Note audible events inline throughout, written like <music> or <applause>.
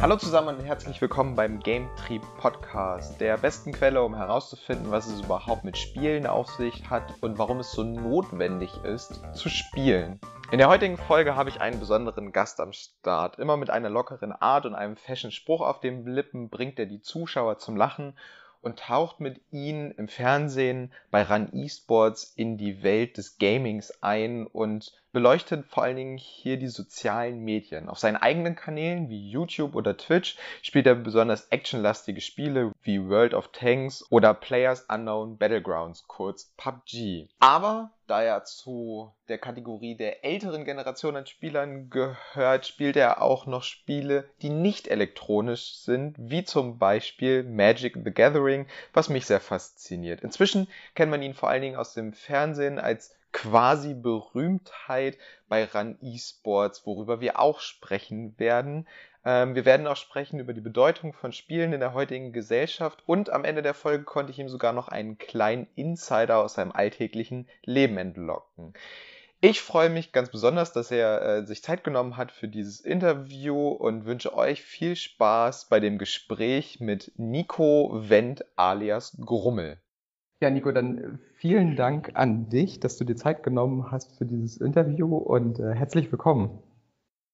Hallo zusammen und herzlich willkommen beim Game Tree Podcast, der besten Quelle, um herauszufinden, was es überhaupt mit Spielen auf sich hat und warum es so notwendig ist, zu spielen. In der heutigen Folge habe ich einen besonderen Gast am Start. Immer mit einer lockeren Art und einem fashion Spruch auf den Lippen bringt er die Zuschauer zum Lachen und taucht mit ihnen im Fernsehen bei Run Esports in die Welt des Gamings ein und beleuchtet vor allen Dingen hier die sozialen Medien. Auf seinen eigenen Kanälen wie YouTube oder Twitch spielt er besonders actionlastige Spiele wie World of Tanks oder Players Unknown Battlegrounds, kurz PUBG. Aber da er zu der Kategorie der älteren Generation an Spielern gehört, spielt er auch noch Spiele, die nicht elektronisch sind, wie zum Beispiel Magic the Gathering, was mich sehr fasziniert. Inzwischen kennt man ihn vor allen Dingen aus dem Fernsehen als quasi Berühmtheit bei Run Esports, worüber wir auch sprechen werden. Ähm, wir werden auch sprechen über die Bedeutung von Spielen in der heutigen Gesellschaft und am Ende der Folge konnte ich ihm sogar noch einen kleinen Insider aus seinem alltäglichen Leben entlocken. Ich freue mich ganz besonders, dass er äh, sich Zeit genommen hat für dieses Interview und wünsche euch viel Spaß bei dem Gespräch mit Nico Wendt alias Grummel. Ja, Nico, dann äh, vielen Dank an dich, dass du dir Zeit genommen hast für dieses Interview und äh, herzlich willkommen.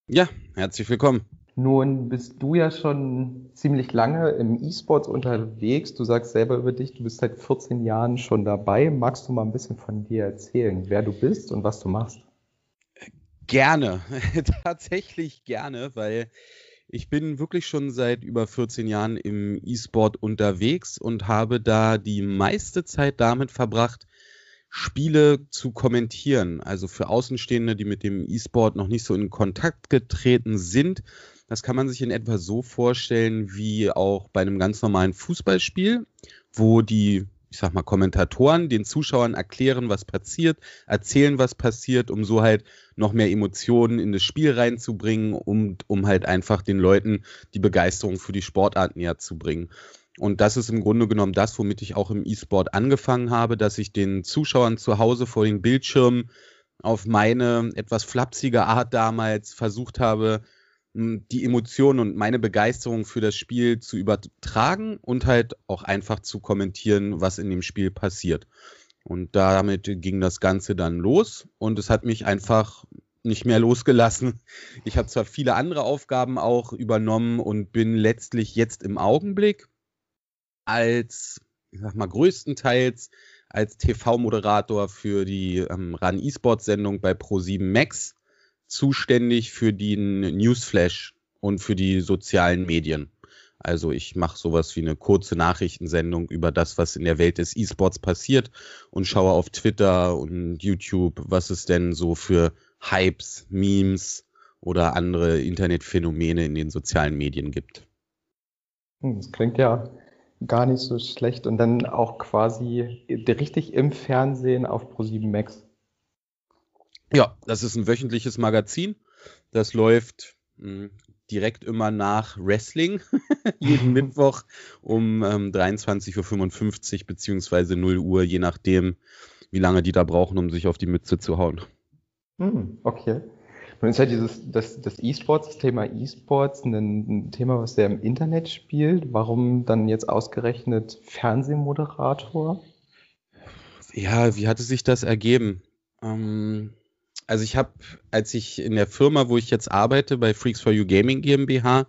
Ja, herzlich willkommen. Nun bist du ja schon ziemlich lange im E-Sports unterwegs. Du sagst selber über dich, du bist seit 14 Jahren schon dabei. Magst du mal ein bisschen von dir erzählen, wer du bist und was du machst? Gerne, <laughs> tatsächlich gerne, weil ich bin wirklich schon seit über 14 Jahren im E-Sport unterwegs und habe da die meiste Zeit damit verbracht, Spiele zu kommentieren. Also für Außenstehende, die mit dem E-Sport noch nicht so in Kontakt getreten sind. Das kann man sich in etwa so vorstellen wie auch bei einem ganz normalen Fußballspiel, wo die ich sag mal, Kommentatoren den Zuschauern erklären, was passiert, erzählen, was passiert, um so halt noch mehr Emotionen in das Spiel reinzubringen und um halt einfach den Leuten die Begeisterung für die Sportart näher zu bringen. Und das ist im Grunde genommen das, womit ich auch im E-Sport angefangen habe, dass ich den Zuschauern zu Hause vor den Bildschirmen auf meine etwas flapsige Art damals versucht habe, die Emotionen und meine Begeisterung für das Spiel zu übertragen und halt auch einfach zu kommentieren, was in dem Spiel passiert. Und damit ging das Ganze dann los und es hat mich einfach nicht mehr <laughs> losgelassen. Ich habe zwar viele andere Aufgaben auch übernommen und bin letztlich jetzt im Augenblick als, ich sag mal, größtenteils als TV-Moderator für die ähm, RAN E-Sport-Sendung bei Pro7 Max zuständig für den Newsflash und für die sozialen Medien. Also ich mache sowas wie eine kurze Nachrichtensendung über das, was in der Welt des E-Sports passiert und schaue auf Twitter und YouTube, was es denn so für Hypes, Memes oder andere Internetphänomene in den sozialen Medien gibt. Hm, das klingt ja gar nicht so schlecht und dann auch quasi richtig im Fernsehen auf Pro7 Max. Ja, das ist ein wöchentliches Magazin. Das läuft mh, hm, direkt immer nach Wrestling, <laughs> jeden <laughs> Mittwoch um ähm, 23.55 Uhr beziehungsweise 0 Uhr, je nachdem, wie lange die da brauchen, um sich auf die Mütze zu hauen. Hm, okay. Nun ist ja dieses, das, das E-Sports, das Thema E-Sports ein, ein, Thema, was sehr im Internet spielt. Warum dann jetzt ausgerechnet Fernsehmoderator? Ja, wie hatte sich das ergeben? Ähm, also ich habe, als ich in der Firma, wo ich jetzt arbeite, bei Freaks for You Gaming GmbH,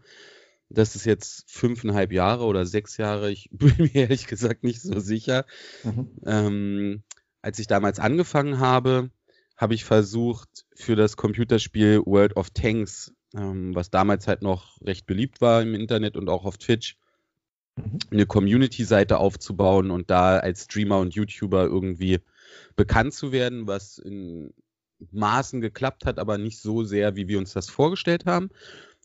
das ist jetzt fünfeinhalb Jahre oder sechs Jahre, ich <laughs> bin mir ehrlich gesagt nicht so sicher. Mhm. Ähm, als ich damals angefangen habe, habe ich versucht, für das Computerspiel World of Tanks, ähm, was damals halt noch recht beliebt war im Internet und auch auf Twitch, mhm. eine Community-Seite aufzubauen und da als Streamer und YouTuber irgendwie bekannt zu werden, was in Maßen geklappt hat, aber nicht so sehr, wie wir uns das vorgestellt haben.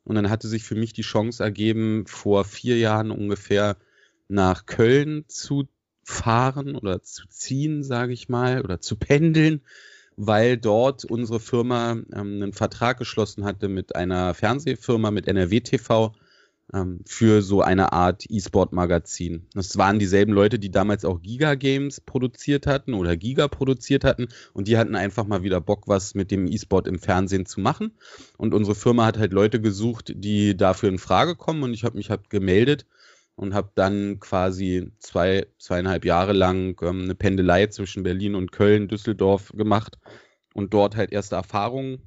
Und dann hatte sich für mich die Chance ergeben, vor vier Jahren ungefähr nach Köln zu fahren oder zu ziehen, sage ich mal, oder zu pendeln, weil dort unsere Firma ähm, einen Vertrag geschlossen hatte mit einer Fernsehfirma, mit NRW TV, ähm, für so eine Art E-Sport-Magazin. Das waren dieselben Leute, die damals auch Giga Games produziert hatten oder Giga produziert hatten und die hatten einfach mal wieder Bock, was mit dem E-Sport im Fernsehen zu machen. Und unsere Firma hat halt Leute gesucht, die dafür in Frage kommen und ich habe mich halt gemeldet und habe dann quasi zwei, zweieinhalb Jahre lang ähm, eine Pendelei zwischen Berlin und Köln, Düsseldorf gemacht und dort halt erste Erfahrungen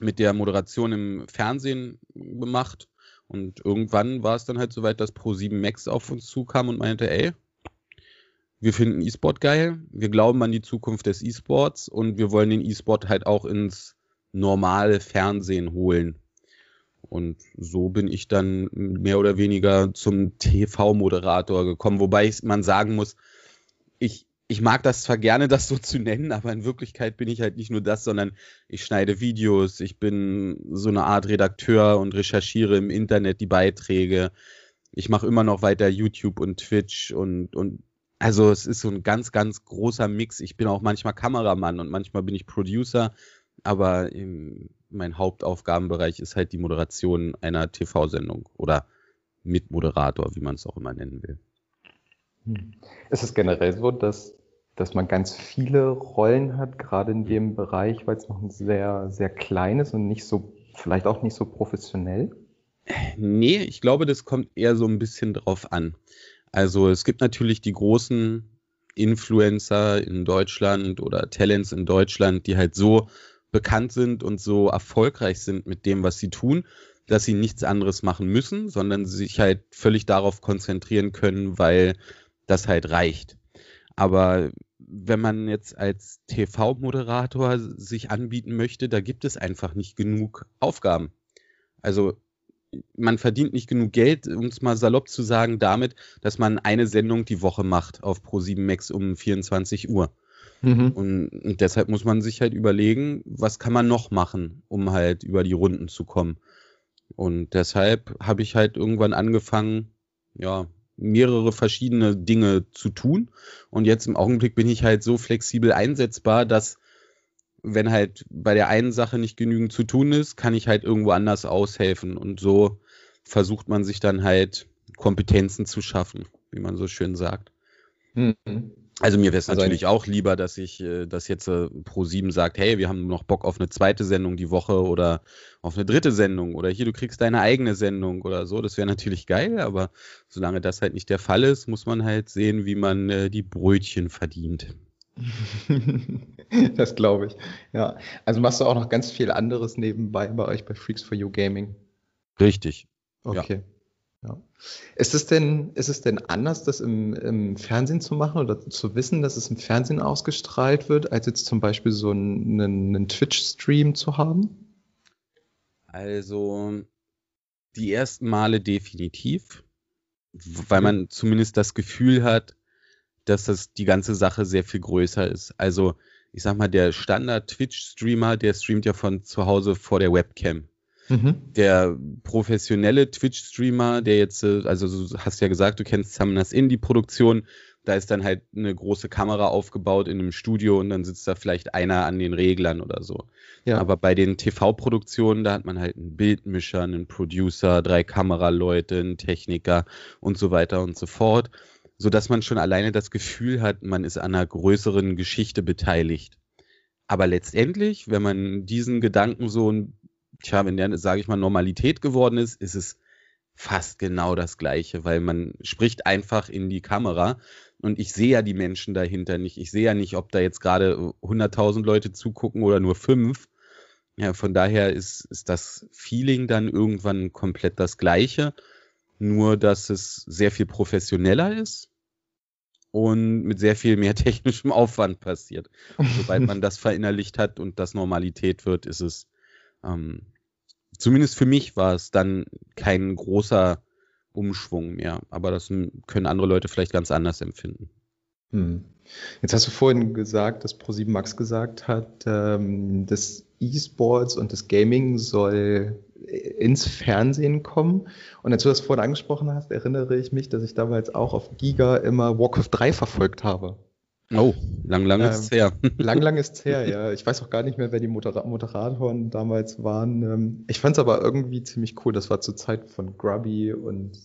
mit der Moderation im Fernsehen gemacht und irgendwann war es dann halt soweit, dass Pro7 Max auf uns zukam und meinte, ey, wir finden E-Sport geil, wir glauben an die Zukunft des E-Sports und wir wollen den E-Sport halt auch ins normale Fernsehen holen. Und so bin ich dann mehr oder weniger zum TV-Moderator gekommen, wobei man sagen muss, ich, mag das zwar gerne, <laughs> das so zu nennen, aber in Wirklichkeit bin ich halt nicht nur das, sondern ich schneide Videos, ich bin so eine Art Redakteur und recherchiere im Internet die Beiträge. Ich mache immer noch weiter YouTube und Twitch und, und also es ist so ein ganz, ganz großer Mix. Ich bin auch manchmal Kameramann und manchmal bin ich Producer, aber mein Hauptaufgabenbereich ist halt die Moderation einer TV-Sendung oder Mitmoderator, wie man es auch immer nennen will. Hm. Ist es generell so, dass, dass man ganz viele Rollen hat, gerade in dem Bereich, weil es noch ein sehr, sehr klein ist und nicht so, vielleicht auch nicht so professionell? Nee, ich glaube, das kommt eher so ein bisschen drauf an. Also es gibt natürlich die großen Influencer in Deutschland oder Talents in Deutschland, die halt so bekannt sind und so erfolgreich sind mit dem, was sie tun, dass sie nichts anderes machen müssen, sondern sich halt völlig darauf konzentrieren können, weil das halt reicht. Aber wenn man jetzt als TV-Moderator sich anbieten möchte, da gibt es einfach nicht genug Aufgaben. Also man verdient nicht genug Geld, um es mal salopp zu sagen, damit, dass man eine Sendung die Woche macht auf Pro7 Max um 24 Uhr. Mhm. Und, und, deshalb muss man sich halt überlegen, was kann man noch machen, um halt über die Runden zu kommen. Und deshalb habe ich halt irgendwann angefangen, ja, mehrere verschiedene Dinge zu tun. Und jetzt im Augenblick bin ich halt so flexibel einsetzbar, dass wenn halt bei der einen Sache nicht genügend zu tun ist, kann ich halt irgendwo anders aushelfen. Und so versucht man sich dann halt Kompetenzen zu schaffen, wie man so schön sagt. Mhm. Also mir wäre es also natürlich auch lieber, dass ich, äh, dass jetzt äh, Pro7 sagt, hey, wir haben noch Bock auf eine zweite Sendung die Woche oder auf eine dritte Sendung oder hier, du kriegst deine eigene Sendung oder so. Das wäre natürlich geil, aber solange das halt nicht der Fall ist, muss man halt sehen, wie man äh, die Brötchen verdient. <laughs> das glaube ich. Ja. Also machst du auch noch ganz viel anderes nebenbei bei euch bei Freaks for You Gaming. Richtig. Okay. Ja. Ja. Ist es denn, ist es denn anders, das im, im, Fernsehen zu machen oder zu wissen, dass es im Fernsehen ausgestrahlt wird, als jetzt zum Beispiel so einen, einen Twitch-Stream zu haben? Also die ersten Male definitiv, weil man zumindest das Gefühl hat, dass das die ganze Sache sehr viel größer ist. Also ich sag mal, der Standard-Twitch-Streamer, der streamt ja von zu Hause vor der Webcam. Mhm. Der professionelle Twitch-Streamer, der jetzt, äh, also du hast ja gesagt, du kennst Summoners Indie-Produktion, da ist dann halt eine große Kamera aufgebaut in einem Studio und dann sitzt da vielleicht einer an den Reglern oder so. Ja. Aber bei den TV-Produktionen, da hat man halt einen Bildmischer, einen Producer, drei Kameraleute, einen Techniker und so weiter und so fort, sodass man schon alleine das Gefühl hat, man ist an einer größeren Geschichte beteiligt. Aber letztendlich, wenn man diesen Gedanken so ein tja, wenn der, sage ich mal, Normalität geworden ist, ist es fast genau das Gleiche, weil man spricht einfach in die Kamera und ich sehe ja die Menschen dahinter nicht. Ich sehe ja nicht, ob da jetzt gerade 100.000 Leute zugucken oder nur fünf. Ja, von daher ist, ist das Feeling dann irgendwann komplett das Gleiche, nur dass es sehr viel professioneller ist und mit sehr viel mehr <laughs> technischem Aufwand passiert. Und sobald man <laughs> das verinnerlicht hat und das Normalität wird, ist es ähm, zumindest für mich war es dann kein großer Umschwung mehr. Aber das können andere Leute vielleicht ganz anders empfinden. Hm. Jetzt hast du vorhin gesagt, dass Pro7 Max gesagt hat, ähm, das E-Sports und das Gaming soll ins Fernsehen kommen. Und als du das vorhin angesprochen hast, erinnere ich mich, dass ich damals auch auf Giga immer Warcraft 3 verfolgt habe. Oh, lang, lang ähm, ist es her. <laughs> lang, lang ist es her, ja. Ich weiß auch gar nicht mehr, wer die Moder Moderatoren damals waren. Ähm, ich fand es aber irgendwie ziemlich cool. Das war zur Zeit von Grubby und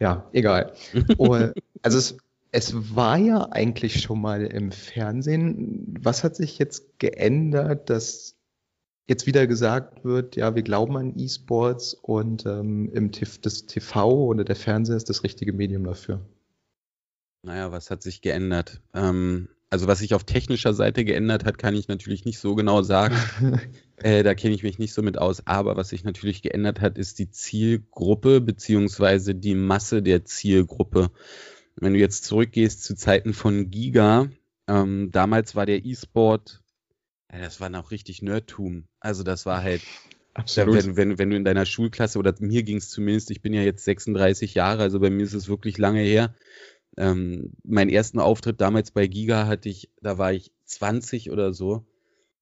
ja, egal. <laughs> oh, also es, es war ja eigentlich schon mal im Fernsehen. Was hat sich jetzt geändert, dass jetzt wieder gesagt wird, ja, wir glauben an E-Sports und ähm, im das TV oder der Fernseher ist das richtige Medium dafür? Naja, was hat sich geändert? Ähm, also was sich auf technischer Seite geändert hat, kann ich natürlich nicht so genau sagen. <laughs> äh, da kenne ich mich nicht so mit aus. Aber was sich natürlich geändert hat, ist die Zielgruppe beziehungsweise die Masse der Zielgruppe. Wenn du jetzt zurückgehst zu Zeiten von Giga, ähm, damals war der E-Sport, ja, das war noch richtig Nerdtum. Also das war halt, Absolut. Wenn, wenn, wenn du in deiner Schulklasse, oder mir ging es zumindest, ich bin ja jetzt 36 Jahre, also bei mir ist es wirklich lange her, ähm, meinen ersten Auftritt damals bei Giga hatte ich, da war ich 20 oder so.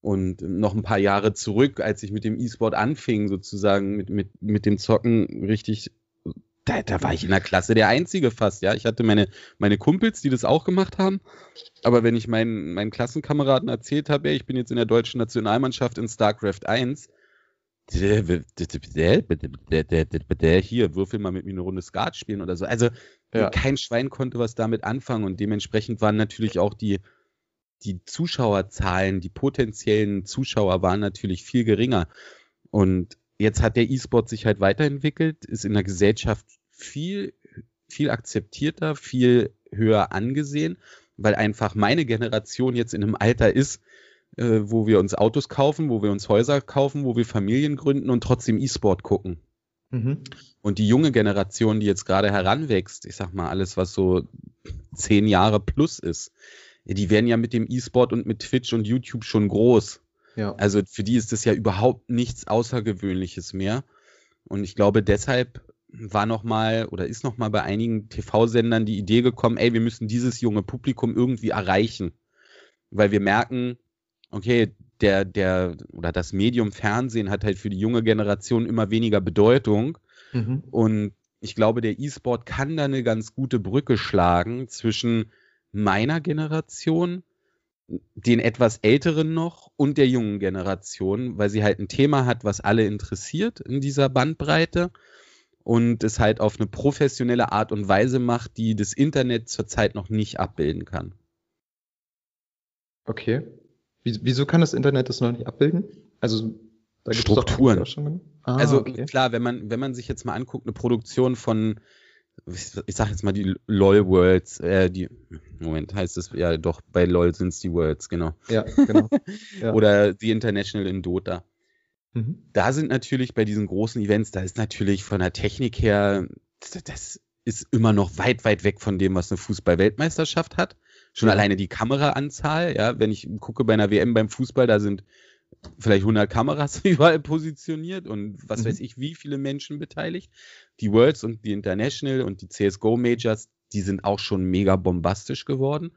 Und noch ein paar Jahre zurück, als ich mit dem E-Sport anfing, sozusagen mit, mit, mit dem Zocken richtig, da, da war ich in der Klasse der Einzige fast, ja. Ich hatte meine, meine Kumpels, die das auch gemacht haben. Aber wenn ich meinen, meinen Klassenkameraden erzählt habe, ich bin jetzt in der deutschen Nationalmannschaft in StarCraft 1, hier, würfel mal mit mir eine Runde Skat spielen oder so. Also ja. kein Schwein konnte was damit anfangen und dementsprechend waren natürlich auch die, die Zuschauerzahlen, die potenziellen Zuschauer waren natürlich viel geringer. Und jetzt hat der E-Sport sich halt weiterentwickelt, ist in der Gesellschaft viel, viel akzeptierter, viel höher angesehen, weil einfach meine Generation jetzt in einem Alter ist, äh, wo wir uns Autos kaufen, wo wir uns Häuser kaufen, wo wir Familien gründen und trotzdem E-Sport gucken. Mhm. Und die junge Generation, die jetzt gerade heranwächst, ich sag mal, alles, was so zehn Jahre plus ist, die werden ja mit dem E-Sport und mit Twitch und YouTube schon groß. Ja. Also für die ist das ja überhaupt nichts Außergewöhnliches mehr. Und ich glaube, deshalb war noch mal oder ist noch mal bei einigen TV-Sendern die Idee gekommen, ey, wir müssen dieses junge Publikum irgendwie erreichen. Weil wir merken, okay, der, der oder das Medium Fernsehen hat halt für die junge Generation immer weniger Bedeutung. Mhm. Und ich glaube, der E-Sport kann da eine ganz gute Brücke schlagen zwischen meiner Generation, den etwas älteren noch und der jungen Generation, weil sie halt ein Thema hat, was alle interessiert in dieser Bandbreite und es halt auf eine professionelle Art und Weise macht, die das Internet zurzeit noch nicht abbilden kann. Okay. Wieso kann das Internet das noch nicht abbilden? Also da gibt Strukturen. Ah, also okay. klar, wenn man, wenn man sich jetzt mal anguckt, eine Produktion von, ich sag jetzt mal die LOL Worlds, äh, die, Moment, heißt es, ja doch, bei LOL sind es die Worlds, genau. Ja, genau. <laughs> Ja. Oder die International in Dota. Mhm. Da sind natürlich bei diesen großen Events, da ist natürlich von der Technik her, das ist immer noch weit, weit weg von dem, was eine Fußball-Weltmeisterschaft hat. Schon ja. alleine die Kameraanzahl, ja, wenn ich gucke bei einer WM beim Fußball, da sind vielleicht 100 Kameras <laughs> überall positioniert und was mhm. weiß ich, wie viele Menschen beteiligt. Die Worlds und die International und die CSGO Majors, die sind auch schon mega bombastisch geworden.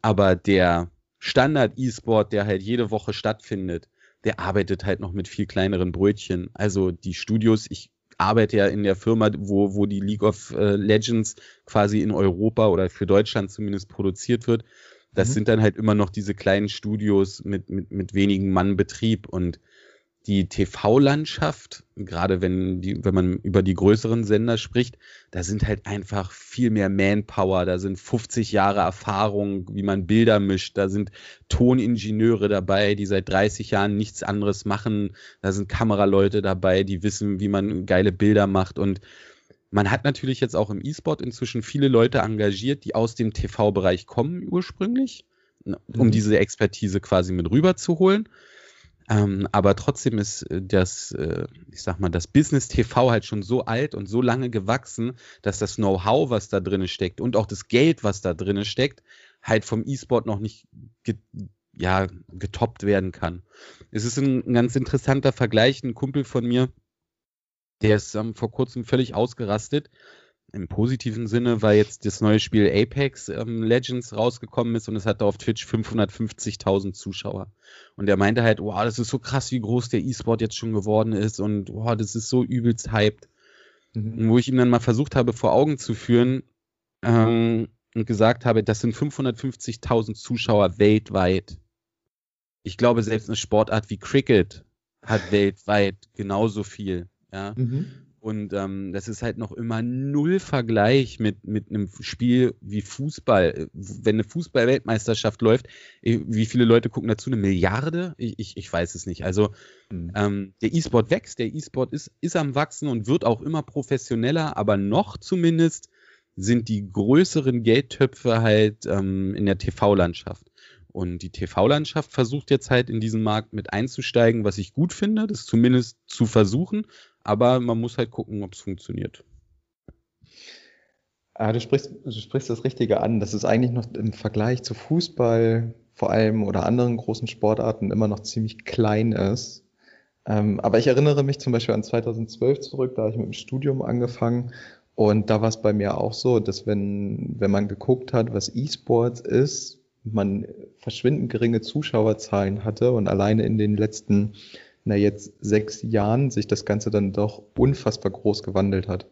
Aber der Standard E-Sport, der halt jede Woche stattfindet, der arbeitet halt noch mit viel kleineren Brötchen. Also die Studios, ich arbeite ja in der Firma, wo, wo die League of äh, Legends quasi in Europa oder für Deutschland zumindest produziert wird. Das mhm. sind dann halt immer noch diese kleinen Studios mit, mit, mit wenigen Mann Betrieb und die TV-Landschaft, gerade wenn, die, wenn man über die größeren Sender spricht, da sind halt einfach viel mehr Manpower, da sind 50 Jahre Erfahrung, wie man Bilder mischt, da sind Toningenieure dabei, die seit 30 Jahren nichts anderes machen, da sind Kameraleute dabei, die wissen, wie man geile Bilder macht und man hat natürlich jetzt auch im E-Sport inzwischen viele Leute engagiert, die aus dem TV-Bereich kommen ursprünglich, um mhm. diese Expertise quasi mit rüberzuholen. Ähm, aber trotzdem ist äh, das, äh, ich sag mal, das Business TV halt schon so alt und so lange gewachsen, dass das Know-how, was da drin steckt und auch das Geld, was da drin steckt, halt vom E-Sport noch nicht ge ja, getoppt werden kann. Es ist ein, ein, ganz interessanter Vergleich. Ein Kumpel von mir, der ist ähm, vor kurzem völlig ausgerastet, im positiven Sinne, weil jetzt das neue Spiel Apex ähm, Legends rausgekommen ist und es hatte auf Twitch 550.000 Zuschauer. Und er meinte halt, wow, das ist so krass, wie groß der E-Sport jetzt schon geworden ist und wow, das ist so übelst hyped. Mhm. Wo ich ihm dann mal versucht habe, vor Augen zu führen, ähm, und gesagt habe, das sind 550.000 Zuschauer weltweit. Ich glaube, selbst eine Sportart wie Cricket hat weltweit genauso viel. Ja. Mhm. Und ähm, das ist halt noch immer null Vergleich mit, mit einem Spiel wie Fußball. Wenn eine Fußball-Weltmeisterschaft läuft, äh, wie viele Leute gucken dazu? Eine Milliarde? Ich, ich, ich weiß es nicht. Also mhm. ähm, der E-Sport wächst, der E-Sport ist, ist am Wachsen und wird auch immer professioneller, aber noch zumindest sind die größeren Geldtöpfe halt ähm, in der TV-Landschaft. Und die TV-Landschaft versucht jetzt halt in diesen Markt mit einzusteigen, was ich gut finde, das zumindest zu versuchen, aber man muss halt gucken, ob es funktioniert. Ah, du, sprichst, du sprichst das Richtige an, dass es eigentlich noch im Vergleich zu Fußball vor allem oder anderen großen Sportarten immer noch ziemlich klein ist. Ähm, aber ich erinnere mich zum Beispiel an 2012 zurück, da habe ich mit dem Studium angefangen und da war es bei mir auch so, dass wenn, wenn man geguckt hat, was E-Sports ist, man verschwindend geringe Zuschauerzahlen hatte und alleine in den letzten, na jetzt sechs Jahren sich das Ganze dann doch unfassbar groß gewandelt hat.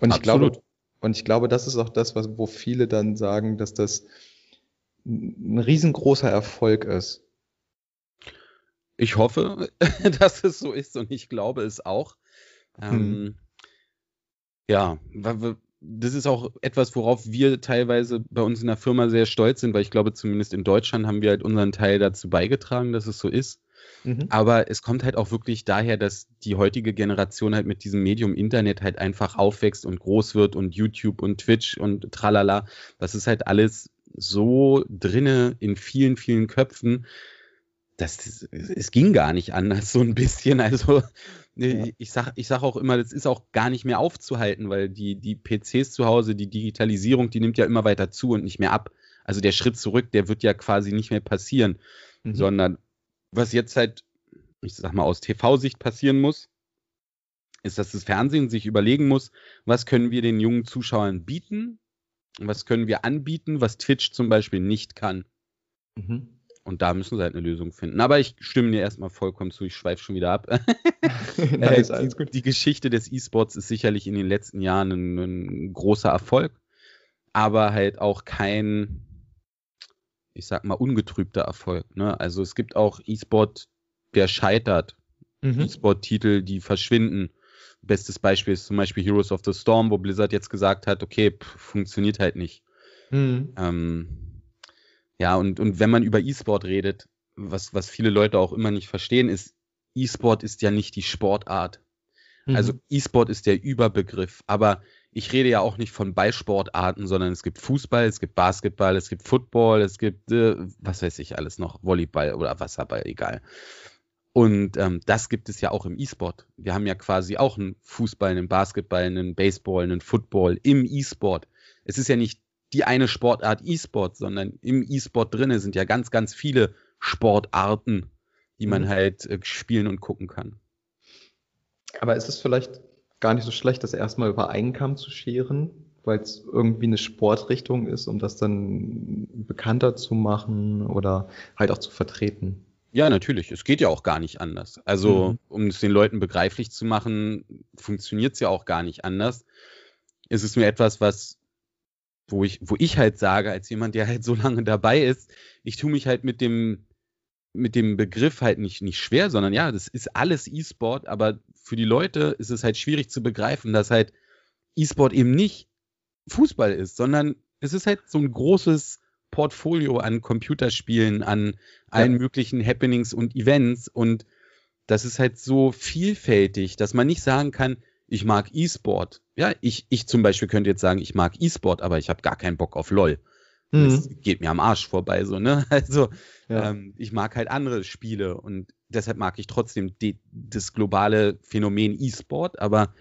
Und ich glaube, und ich glaube, das ist auch das, was, wo viele dann sagen, dass das ein riesengroßer Erfolg ist. Ich hoffe, <laughs> dass es so ist und ich glaube es auch. Hm. Ähm, ja, das ist auch etwas, worauf wir teilweise bei uns in der Firma sehr stolz sind, weil ich glaube, zumindest in Deutschland haben wir halt unseren Teil dazu beigetragen, dass es so ist. Mhm. Aber es kommt halt auch wirklich daher, dass die heutige Generation halt mit diesem Medium Internet halt einfach aufwächst und groß wird und YouTube und Twitch und tralala. Das ist halt alles so drinne in vielen, vielen Köpfen. Das, es ging gar nicht anders, so ein bisschen. Also ja. Ich sage ich sag auch immer, das ist auch gar nicht mehr aufzuhalten, weil die, die PCs zu Hause, die Digitalisierung, die nimmt ja immer weiter zu und nicht mehr ab. Also der Schritt zurück, der wird ja quasi nicht mehr passieren, mhm. sondern was jetzt halt, ich sag mal, aus TV-Sicht passieren muss, ist, dass das Fernsehen sich überlegen muss, was können wir den jungen Zuschauern bieten, was können wir anbieten, was Twitch zum Beispiel nicht kann. Mhm. Und da müssen sie halt eine Lösung finden. Aber ich stimme dir erstmal vollkommen zu, ich schweife schon wieder ab. <laughs> <laughs> nice, äh, die, die, Geschichte des E-Sports ist sicherlich in den letzten Jahren ein, ein, großer Erfolg, aber halt auch kein, ich sag mal, ungetrübter Erfolg. Ne? Also es gibt auch E-Sport, der scheitert. Mhm. E-Sport-Titel, die verschwinden. Bestes Beispiel ist zum Beispiel Heroes of the Storm, wo Blizzard jetzt gesagt hat, okay, pff, funktioniert halt nicht. Mhm. Ähm, ja, und, und wenn man über E-Sport redet, was, was viele Leute auch immer nicht verstehen, ist, E-Sport ist ja nicht die Sportart. Mhm. Also E-Sport ist der Überbegriff, aber ich rede ja auch nicht von Ballsportarten, sondern es gibt Fußball, es gibt Basketball, es gibt Football, es gibt, äh, was weiß ich alles noch, Volleyball oder Wasserball, egal. Und ähm, das gibt es ja auch im E-Sport. Wir haben ja quasi auch einen Fußball, einen Basketball, einen Baseball, einen Football im E-Sport. Es ist ja nicht die eine Sportart E-Sport, sondern im E-Sport drinne sind ja ganz, ganz viele Sportarten, die man mhm. halt äh, spielen und gucken kann. Aber ist es vielleicht gar nicht so schlecht, das erstmal über einen Kamm zu scheren, weil es irgendwie eine Sportrichtung ist, um das dann bekannter zu machen oder halt auch zu vertreten? Ja, natürlich. Es geht ja auch gar nicht anders. Also, mhm. um es den Leuten begreiflich zu machen, funktioniert es ja auch gar nicht anders. Es ist nur etwas, was wo ich, wo ich halt sage, als jemand, der halt so lange dabei ist, ich tue mich halt mit dem, mit dem Begriff halt nicht, nicht schwer, sondern ja, das ist alles E-Sport, aber für die Leute ist es halt schwierig zu begreifen, dass halt E-Sport eben nicht Fußball ist, sondern es ist halt so ein großes Portfolio an Computerspielen, an allen möglichen Happenings und Events und das ist halt so vielfältig, dass man nicht sagen kann, ich mag E-Sport. Ja, ich, ich zum Beispiel könnte jetzt sagen, ich mag E-Sport, aber ich habe gar keinen Bock auf LOL. Mhm. Das geht mir am Arsch vorbei, so, ne? <laughs> Also, ja. ähm, ich mag halt andere Spiele und deshalb mag ich trotzdem die, das globale Phänomen E-Sport, aber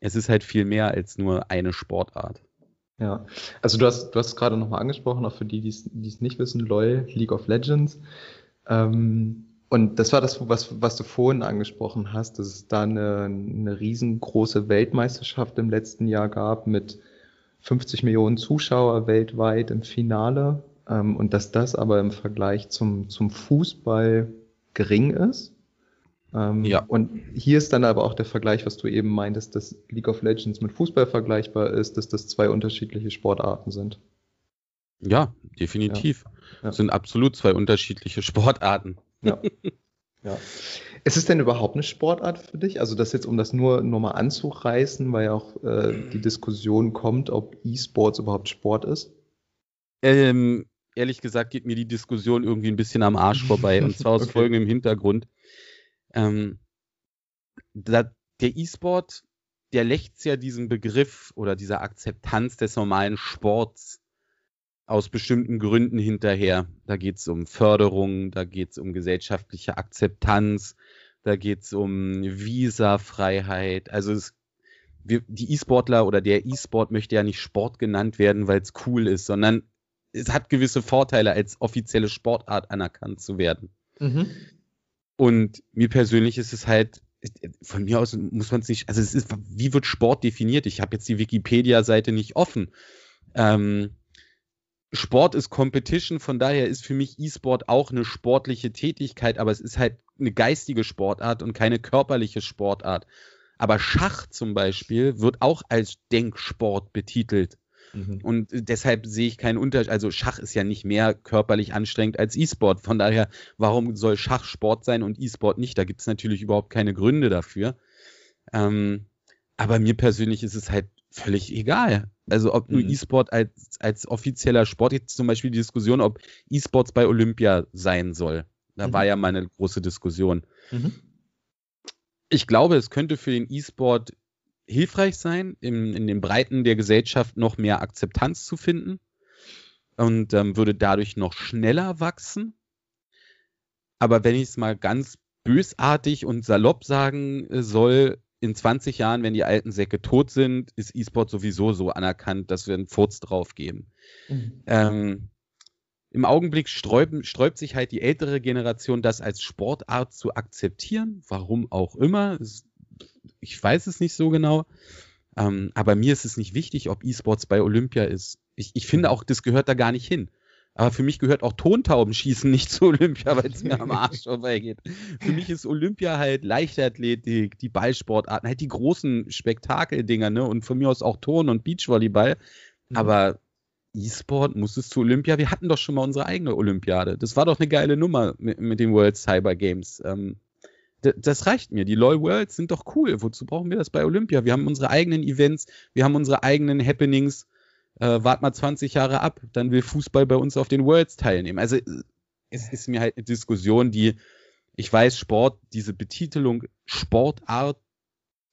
es ist halt viel mehr als nur eine Sportart. Ja, also du hast, du hast es gerade nochmal angesprochen, auch für die, die es nicht wissen, LOL, League of Legends. Ähm, und das war das, was, was du vorhin angesprochen hast, dass es da eine, eine riesengroße Weltmeisterschaft im letzten Jahr gab mit 50 Millionen Zuschauer weltweit im Finale ähm, und dass das aber im Vergleich zum, zum Fußball gering ist. Ähm, ja. Und hier ist dann aber auch der Vergleich, was du eben meintest, dass League of Legends mit Fußball vergleichbar ist, dass das zwei unterschiedliche Sportarten sind. Ja, definitiv. Ja. Ja. sind absolut zwei unterschiedliche Sportarten. Ja. ja. Ist es denn überhaupt eine Sportart für dich? Also das jetzt, um das nur nochmal anzureißen, weil ja auch äh, die Diskussion kommt, ob E-Sports überhaupt Sport ist? Ähm, ehrlich gesagt geht mir die Diskussion irgendwie ein bisschen am Arsch vorbei. <laughs> und zwar aus okay. folgendem Hintergrund. Ähm, da, der E-Sport, der lächzt ja diesen Begriff oder dieser Akzeptanz des normalen Sports aus bestimmten Gründen hinterher. Da geht es um Förderung, da geht es um gesellschaftliche Akzeptanz, da geht es um Visafreiheit. Also es, wir, die E-Sportler oder der E-Sport möchte ja nicht Sport genannt werden, weil es cool ist, sondern es hat gewisse Vorteile, als offizielle Sportart anerkannt zu werden. Mhm. Und mir persönlich ist es halt, von mir aus muss man es nicht, also es ist, wie wird Sport definiert? Ich habe jetzt die Wikipedia-Seite nicht offen. Ähm, Sport ist Competition, von daher ist für mich E-Sport auch eine sportliche Tätigkeit, aber es ist halt eine geistige Sportart und keine körperliche Sportart. Aber Schach zum Beispiel wird auch als Denksport betitelt. Mhm. Und deshalb sehe ich keinen Unterschied. Also Schach ist ja nicht mehr körperlich anstrengend als E-Sport. Von daher, warum soll Schach Sport sein und E-Sport nicht? Da gibt es natürlich überhaupt keine Gründe dafür. Ähm, aber mir persönlich ist es halt völlig egal. Also ob nur mhm. E-Sport als, als offizieller Sport, jetzt zum Beispiel die Diskussion, ob E-Sports bei Olympia sein soll. Da mhm. war ja mal eine große Diskussion. Mhm. Ich glaube, es könnte für den E-Sport hilfreich sein, in, in den Breiten der Gesellschaft noch mehr Akzeptanz zu finden und ähm, würde dadurch noch schneller wachsen. Aber wenn ich es mal ganz bösartig und salopp sagen äh, soll, in 20 Jahren, wenn die alten Säcke tot sind, ist E-Sport sowieso so anerkannt, dass wir einen Furz drauf geben. Mhm. Ähm, Im Augenblick sträuben, sträubt sich halt die ältere Generation, das als Sportart zu akzeptieren, warum auch immer. Ich weiß es nicht so genau. Ähm, aber mir ist es nicht wichtig, ob E-Sports bei Olympia ist. Ich, ich finde auch, das gehört da gar nicht hin. Aber für mich gehört auch Tontaubenschießen nicht <laughs> zu Olympia, weil es mir am Arsch vorbeigeht. Für mich ist Olympia halt Leichtathletik, die Ballsportarten, halt die großen Spektakeldinger, ne? Und von mir aus auch Turn und Beachvolleyball. Mhm. Aber E-Sport muss es zu Olympia. Wir hatten doch schon mal unsere eigene Olympiade. Das war doch eine geile Nummer mit, mit den World Cyber Games. Ähm, das reicht mir. Die LOL Worlds sind doch cool. Wozu brauchen wir das bei Olympia? Wir haben unsere eigenen Events, wir haben unsere eigenen Happenings äh, wart mal 20 Jahre ab, dann will Fußball bei uns auf den Worlds teilnehmen. Also es ist mir halt eine Diskussion, die, ich weiß, Sport, diese Betitelung Sportart,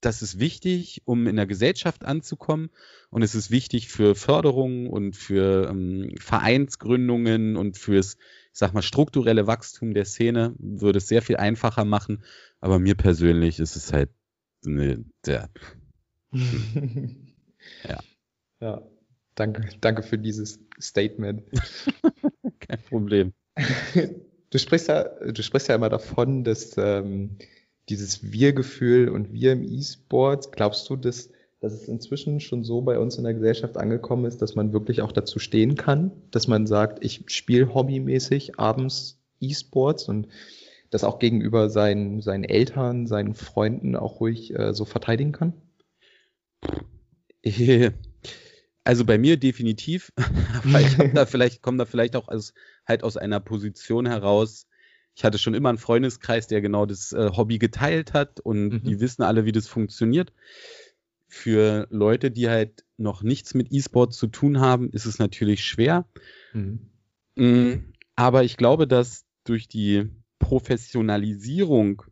das ist wichtig, um in der Gesellschaft anzukommen. Und es ist wichtig für Förderung und für ähm, Vereinsgründungen und fürs, ich sag mal, strukturelle Wachstum der Szene, würde es sehr viel einfacher machen. Aber mir persönlich ist es halt eine, der, <laughs> ja. Ja. Danke, danke für dieses Statement. <laughs> Kein Problem. <laughs> Du sprichst ja, du sprichst ja immer davon, dass ähm, dieses Wir-Gefühl und Wir im E-Sport, glaubst du, dass, dass es inzwischen schon so bei uns in der Gesellschaft angekommen ist, dass man wirklich auch dazu stehen kann, dass man sagt, ich spiele hobbymäßig abends E-Sports und das auch gegenüber seinen, seinen Eltern, seinen Freunden auch ruhig äh, so verteidigen kann? <laughs> Also bei mir definitiv, <laughs> aber ich da <laughs> vielleicht, komme da vielleicht auch als, halt aus einer Position heraus. Ich hatte schon immer einen Freundeskreis, der genau das äh, Hobby geteilt hat und mhm. die wissen alle, wie das funktioniert. Für Leute, die halt noch nichts mit E-Sport zu tun haben, ist es natürlich schwer. Mhm. Mm, aber ich glaube, dass durch die Professionalisierung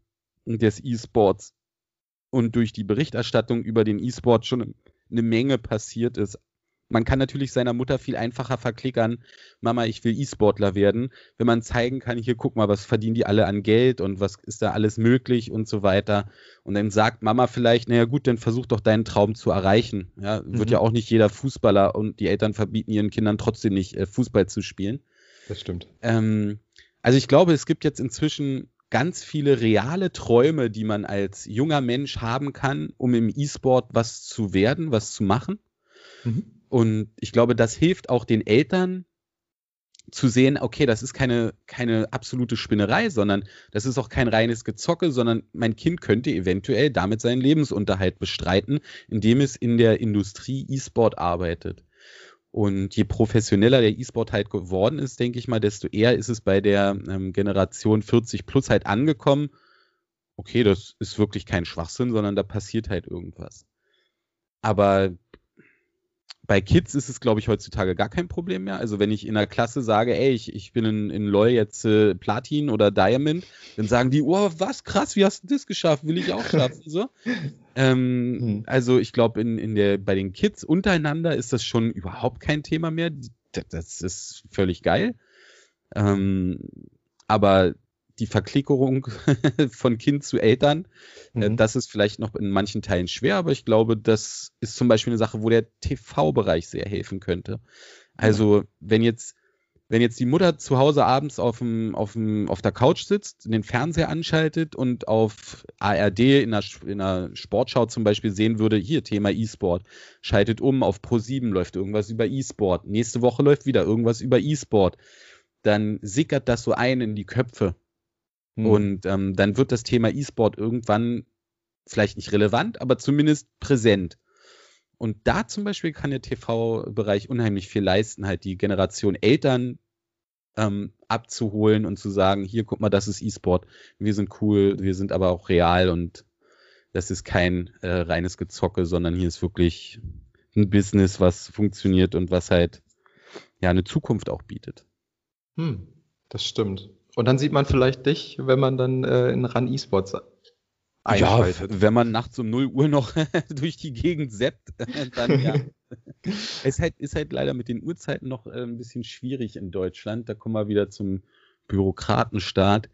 des E-Sports und durch die Berichterstattung über den E-Sport schon eine Menge passiert ist man kann natürlich seiner Mutter viel einfacher verklickern, Mama, ich will E-Sportler werden, wenn man zeigen kann, hier guck mal, was verdienen die alle an Geld und was ist da alles möglich und so weiter. Und dann sagt Mama vielleicht, naja gut, dann versuch doch deinen Traum zu erreichen. Ja, mhm. wird ja auch nicht jeder Fußballer und die Eltern verbieten ihren Kindern trotzdem nicht, äh, Fußball zu spielen. Das stimmt. Ähm, also ich glaube, es gibt jetzt inzwischen ganz viele reale Träume, die man als junger Mensch haben kann, um im E-Sport was zu werden, was zu machen. Mhm. Und ich glaube, das hilft auch den Eltern zu sehen, okay, das ist keine, keine absolute Spinnerei, sondern das ist auch kein reines Gezocke, sondern mein Kind könnte eventuell damit seinen Lebensunterhalt bestreiten, indem es in der Industrie E-Sport arbeitet. Und je professioneller der E-Sport halt geworden ist, denke ich mal, desto eher ist es bei der ähm, Generation 40 plus halt angekommen. Okay, das ist wirklich kein Schwachsinn, sondern da passiert halt irgendwas. Aber bei Kids ist es, glaube ich, heutzutage gar kein Problem mehr. Also wenn ich in der Klasse sage, ey, ich, ich bin in, in LoL jetzt äh, Platin oder Diamond, dann sagen die, oh, was krass, wie hast du das geschafft? Will ich auch schaffen. so. <laughs> Ähm, mhm. Also ich glaube, in, in der, bei den Kids untereinander ist das schon überhaupt kein Thema mehr. Das, das ist völlig geil. Ähm, aber die Verklickerung <laughs> von Kind zu Eltern, äh, mhm. das ist vielleicht noch in manchen Teilen schwer, aber ich glaube, das ist zum Beispiel eine Sache, wo der TV-Bereich sehr helfen könnte. Also, wenn jetzt, wenn jetzt die Mutter zu Hause abends auf, dem, auf, dem, auf der Couch sitzt, den Fernseher anschaltet und auf ARD in der, in der Sportschau zum Beispiel sehen würde, hier Thema E-Sport, schaltet um, auf Pro7 läuft irgendwas über E-Sport, nächste Woche läuft wieder irgendwas über E-Sport, dann sickert das so ein in die Köpfe Mhm. Und ähm, dann wird das Thema E-Sport irgendwann vielleicht nicht relevant, aber zumindest präsent. Und da zum Beispiel kann der TV-Bereich unheimlich viel leisten, halt die Generation Eltern ähm, abzuholen und zu sagen, hier, guck mal, das ist E-Sport, wir sind cool, wir sind aber auch real und das ist kein äh, reines Gezocke, sondern hier ist wirklich ein Business, was funktioniert und was halt ja eine Zukunft auch bietet. Hm, das stimmt. Und dann sieht man vielleicht dich, wenn man dann äh, in Run E-Sports einschaltet. Ja, wenn man nachts um 0 Uhr noch <laughs> durch die Gegend seppt, <laughs> dann ja. <laughs> es halt, ist halt leider mit den Uhrzeiten noch äh, ein bisschen schwierig in Deutschland. Da kommen wir wieder zum Bürokratenstaat.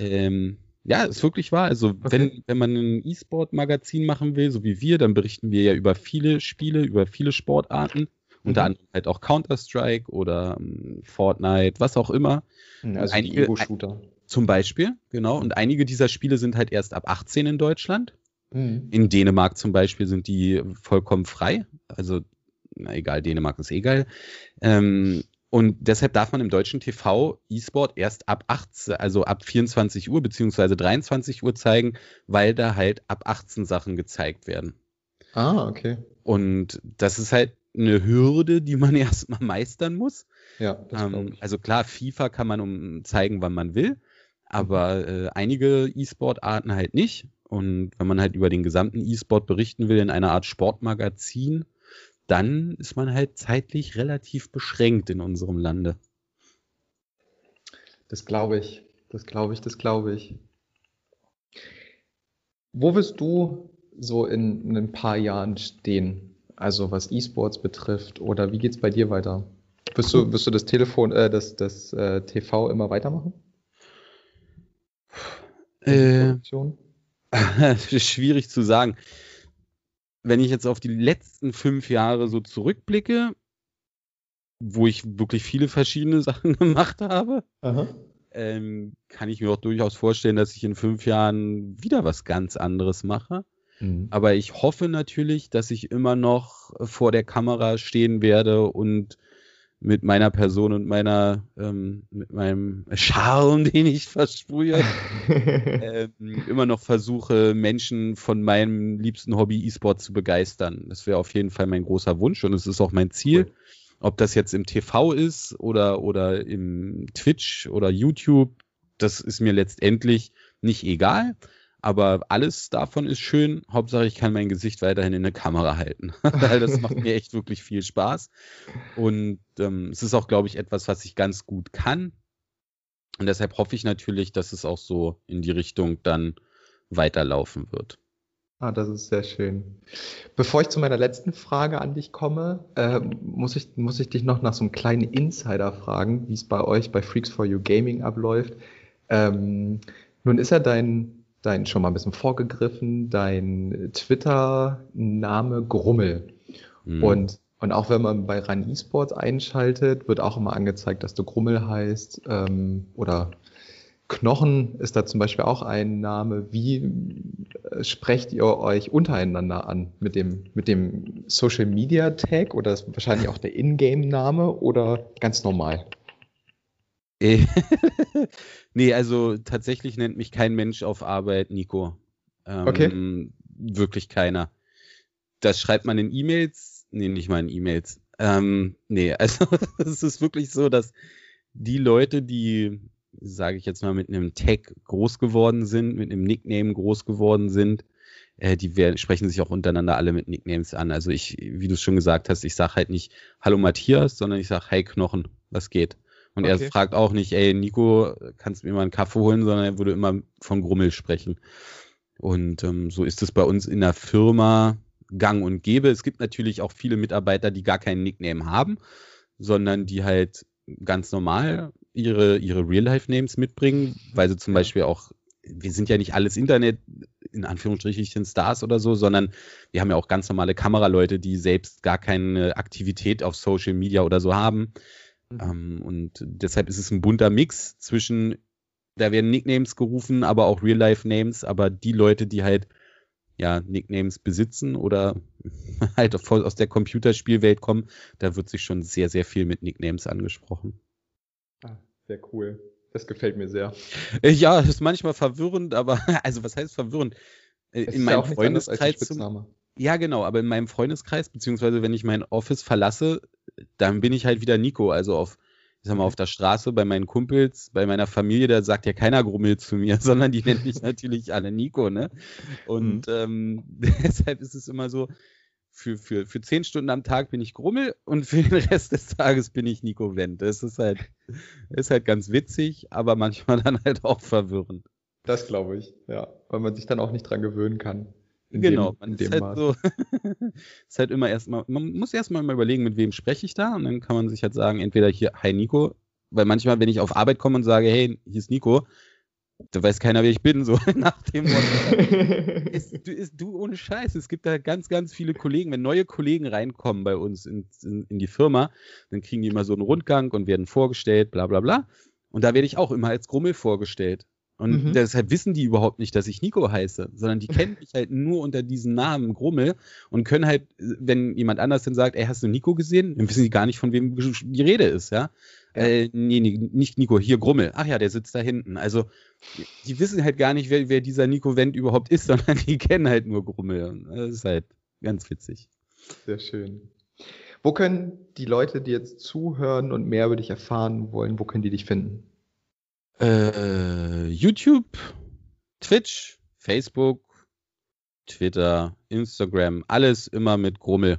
Ähm, ja, ist wirklich wahr. Also, okay. wenn, wenn man ein E-Sport-Magazin machen will, so wie wir, dann berichten wir ja über viele Spiele, über viele Sportarten. Unter mhm. anderem halt auch Counter-Strike oder um, ähm, Fortnite, was auch immer. Also einige, Ego-Shooter. Zum Beispiel, genau. Und einige dieser Spiele sind halt erst ab 18 in Deutschland. Mhm. In Dänemark zum Beispiel sind die vollkommen frei. Also, na egal, Dänemark ist eh geil. Ähm, und deshalb darf man im deutschen TV E-Sport erst ab 18, also ab 24 Uhr beziehungsweise 23 Uhr zeigen, weil da halt ab 18 Sachen gezeigt werden. Ah, okay. Und das ist halt eine Hürde, die man <laughs> erstmal meistern muss. Ja, das ähm, also klar, FIFA kann man um zeigen, wann man will, aber mhm. äh, einige E-Sport-Arten halt nicht. Und wenn man halt über den gesamten E-Sport berichten will in einer Art Sportmagazin, dann ist man halt zeitlich relativ beschränkt in unserem Lande. Das glaube ich, das glaube ich, das glaube ich. Wo wirst du so in, in ein paar Jahren stehen? Also was E-Sports betrifft oder wie geht es bei dir weiter? Wirst du, wirst du das Telefon, äh, das, das äh, TV immer weitermachen? Äh, <laughs> schwierig zu sagen. Wenn ich jetzt auf die letzten fünf Jahre so zurückblicke, wo ich wirklich viele verschiedene <laughs> Sachen gemacht habe, ähm, kann ich mir auch durchaus vorstellen, dass ich in fünf Jahren wieder was ganz anderes mache. Mhm. Aber ich hoffe natürlich, dass ich immer noch vor der Kamera stehen werde und mit meiner Person und meiner, ähm, mit meinem Charme, <laughs> den ich versprühe, <laughs> ähm, immer noch versuche, Menschen von meinem liebsten Hobby E-Sport zu begeistern. Das wäre auf jeden Fall mein großer Wunsch und es ist auch mein Ziel. Cool. Ob das jetzt im TV ist oder, oder im Twitch oder YouTube, das ist mir letztendlich nicht egal. Aber alles davon ist schön. Hauptsache, ich kann mein Gesicht weiterhin in der Kamera halten. <laughs> Das macht mir echt wirklich viel Spaß. Und ähm, es ist auch, glaube ich, etwas, was ich ganz gut kann. Und deshalb hoffe ich natürlich, dass es auch so in die Richtung dann weiterlaufen wird. Ah, das ist sehr schön. Bevor ich zu meiner letzten Frage an dich komme, äh, muss, ich, muss ich dich noch nach so einem kleinen Insider fragen, wie es bei euch bei Freaks for You Gaming abläuft. Ähm, nun ist ja dein dein schon mal ein bisschen vorgegriffen, dein Twitter-Name Grummel. Mhm. Und, und auch wenn man bei RAN eSports einschaltet, wird auch immer angezeigt, dass du Grummel heißt. Ähm, oder Knochen ist da zum Beispiel auch ein Name. Wie äh, sprecht ihr euch untereinander an? Mit dem, mit dem Social Media Tag oder ist wahrscheinlich auch der Ingame-Name oder ganz normal? <laughs> nee, also tatsächlich nennt mich kein Mensch auf Arbeit Nico. Ähm, okay. Wirklich keiner. Das schreibt man in E-Mails, nee, nicht mal in E-Mails. Ähm, nee, <laughs> also es ist wirklich so, dass die Leute, die, sage ich jetzt mal, mit einem Tag groß geworden sind, mit einem Nickname groß geworden sind, äh, die werden, sprechen sich auch untereinander alle mit Nicknames an. Also ich, wie du es schon gesagt hast, ich sage halt nicht Hallo Matthias, sondern ich sage Hey Knochen, was geht? Und okay. er fragt auch nicht, ey Nico, kannst du mir mal einen Kaffee holen, sondern er würde immer von Grummel sprechen. Und ähm, so ist es bei uns in der Firma gang und gäbe. Es gibt natürlich auch viele Mitarbeiter, die gar keinen Nickname haben, sondern die halt ganz normal ihre, ihre Real-Life-Names mitbringen, weil sie zum Beispiel auch, wir sind ja nicht alles Internet, in Anführungsstrichen Stars oder so, sondern wir haben ja auch ganz normale Kameraleute, die selbst gar keine Aktivität auf Social Media oder so haben. Mhm. Ähm, und deshalb ist es ein bunter Mix zwischen, da werden Nicknames gerufen, aber auch Real-Life-Names, aber die Leute, die halt ja, Nicknames besitzen oder <laughs> halt aus der Computerspielwelt kommen, da wird sich schon sehr, sehr viel mit Nicknames angesprochen. Ah, sehr cool. Das gefällt mir sehr. Äh, ja, ist manchmal verwirrend, aber, <laughs> also was heißt verwirrend? Äh, es in meinem ja Freundeskreis. Zum, ja, genau, aber in meinem Freundeskreis, beziehungsweise wenn ich mein Office verlasse, dann bin ich halt wieder Nico, also auf ich sag mal, auf der Straße bei meinen Kumpels, bei meiner Familie, da sagt ja keiner Grummel zu mir, <laughs> sondern die nennen mich natürlich alle Nico, ne? Und mhm. ähm, <laughs> deshalb ist es immer so, für, für, für zehn Stunden am Tag bin ich Grummel und für den Rest des Tages bin ich Nico Wendt. Das ist halt, ist halt ganz witzig, aber manchmal <laughs> dann halt auch verwirrend. Das glaube ich, ja, weil man sich dann auch nicht dran gewöhnen kann. Genau, dem, man ist halt so, <laughs> ist halt immer erstmal, man muss erstmal mal überlegen, mit wem spreche ich da und dann kann man sich halt sagen, entweder hier, hi Nico, weil manchmal, wenn ich auf Arbeit komme und sage, hey, hier ist Nico, da weiß keiner, wer ich bin, so <laughs> nach dem Motto. <laughs> ist, du, ist, du ohne Scheiß, es gibt da ganz, ganz viele Kollegen, wenn neue Kollegen reinkommen bei uns in, in, in die Firma, dann kriegen die immer so einen Rundgang und werden vorgestellt, bla bla bla. Und da werde ich auch immer als Grummel vorgestellt. Und mhm. deshalb wissen die überhaupt nicht, dass ich Nico heiße, sondern die <laughs> kennen mich halt nur unter diesem Namen Grummel und können halt, wenn jemand anders dann sagt, ey, hast du Nico gesehen? Dann wissen die gar nicht, von wem die Rede ist, ja. ja. Äh, nee, nee, nicht Nico, hier Grummel. Ach ja, der sitzt da hinten. Also, die wissen halt gar nicht, wer, wer dieser Nico Wendt überhaupt ist, <laughs> sondern die kennen halt nur Grummel. Das ist halt ganz witzig. Sehr schön. Wo können die Leute, die jetzt zuhören und mehr über dich erfahren wollen, wo können die dich finden? Äh, YouTube, Twitch, Facebook, Twitter, Instagram, alles immer mit Grummel.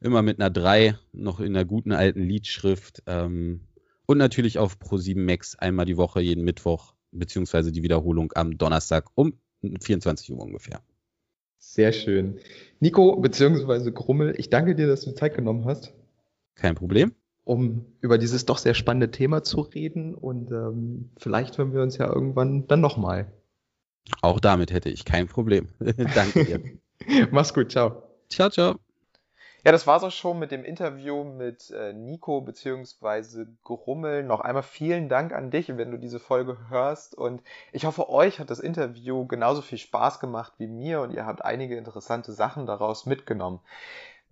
Immer mit einer 3, noch in der guten alten Liedschrift. Ähm, und natürlich auf Pro7 Max einmal die Woche, jeden Mittwoch, beziehungsweise die Wiederholung am Donnerstag um 24 Uhr ungefähr. Sehr schön. Nico, beziehungsweise Grummel, ich danke dir, dass du Zeit genommen hast. Kein Problem um über dieses doch sehr spannende Thema zu reden. Und ähm, vielleicht hören wir uns ja irgendwann dann nochmal. Auch damit hätte ich kein Problem. <laughs> Danke dir. <laughs> Mach's gut, ciao. Ciao, ciao. Ja, das war's auch schon mit dem Interview mit äh, Nico bzw. Grummel. Noch einmal vielen Dank an dich, wenn du diese Folge hörst. Und ich hoffe, euch hat das Interview genauso viel Spaß gemacht wie mir und ihr habt einige interessante Sachen daraus mitgenommen.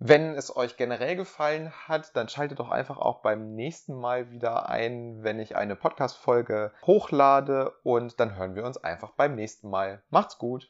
Wenn es euch generell gefallen hat, dann schaltet doch einfach auch beim nächsten Mal wieder ein, wenn ich eine Podcast-Folge hochlade und dann hören wir uns einfach beim nächsten Mal. Macht's gut!